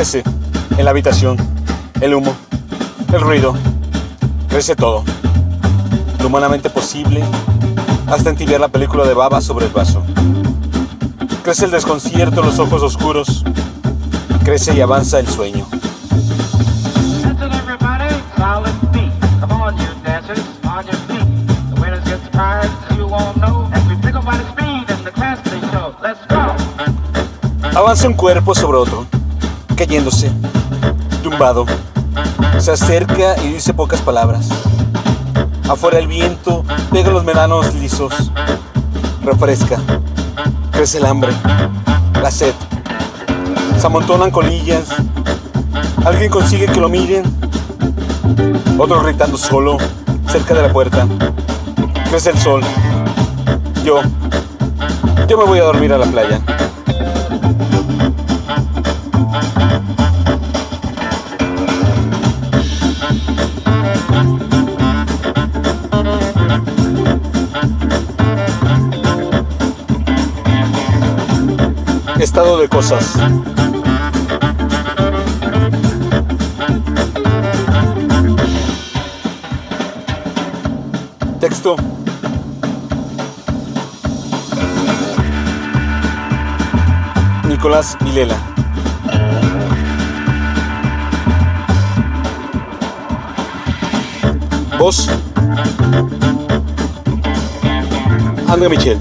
Crece en la habitación, el humo, el ruido, crece todo. Lo humanamente posible hasta entibiar la película de baba sobre el vaso. Crece el desconcierto, los ojos oscuros. Crece y avanza el sueño. Go. Avanza un cuerpo sobre otro, cayéndose, tumbado. Se acerca y dice pocas palabras. Afuera el viento pega los meranos lisos. Refresca. Crece el hambre, la sed. Se amontonan colillas. Alguien consigue que lo miren. Otro gritando solo, cerca de la puerta. Crece el sol. Yo. Yo me voy a dormir a la playa. Estado de cosas. Texto. Nicolás Vilela. Voz. André Michel.